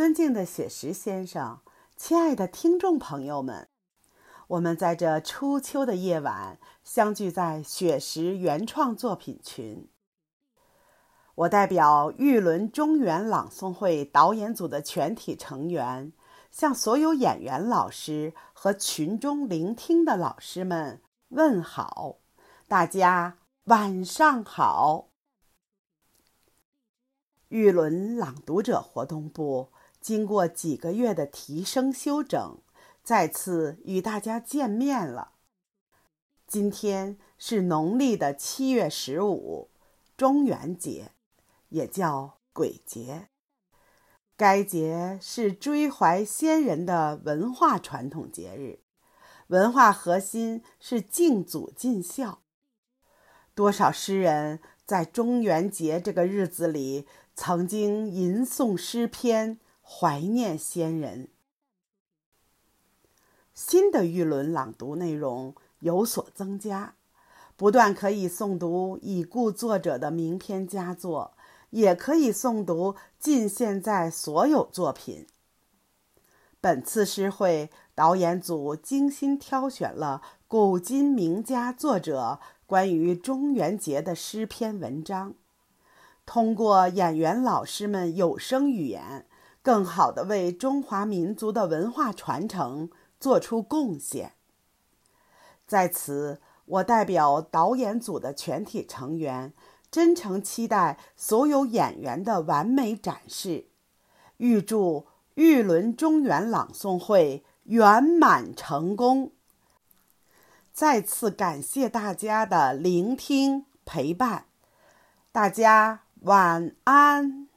尊敬的雪石先生，亲爱的听众朋友们，我们在这初秋的夜晚相聚在雪石原创作品群。我代表玉轮中原朗诵会导演组的全体成员，向所有演员老师和群中聆听的老师们问好，大家晚上好。玉轮朗读者活动部。经过几个月的提升修整，再次与大家见面了。今天是农历的七月十五，中元节，也叫鬼节。该节是追怀先人的文化传统节日，文化核心是敬祖尽孝。多少诗人在中元节这个日子里曾经吟诵诗篇。怀念先人。新的玉轮朗读内容有所增加，不但可以诵读已故作者的名篇佳作，也可以诵读近现在所有作品。本次诗会导演组精心挑选了古今名家作者关于中元节的诗篇文章，通过演员老师们有声语言。更好地为中华民族的文化传承做出贡献。在此，我代表导演组的全体成员，真诚期待所有演员的完美展示，预祝玉轮中原朗诵会圆满成功。再次感谢大家的聆听陪伴，大家晚安。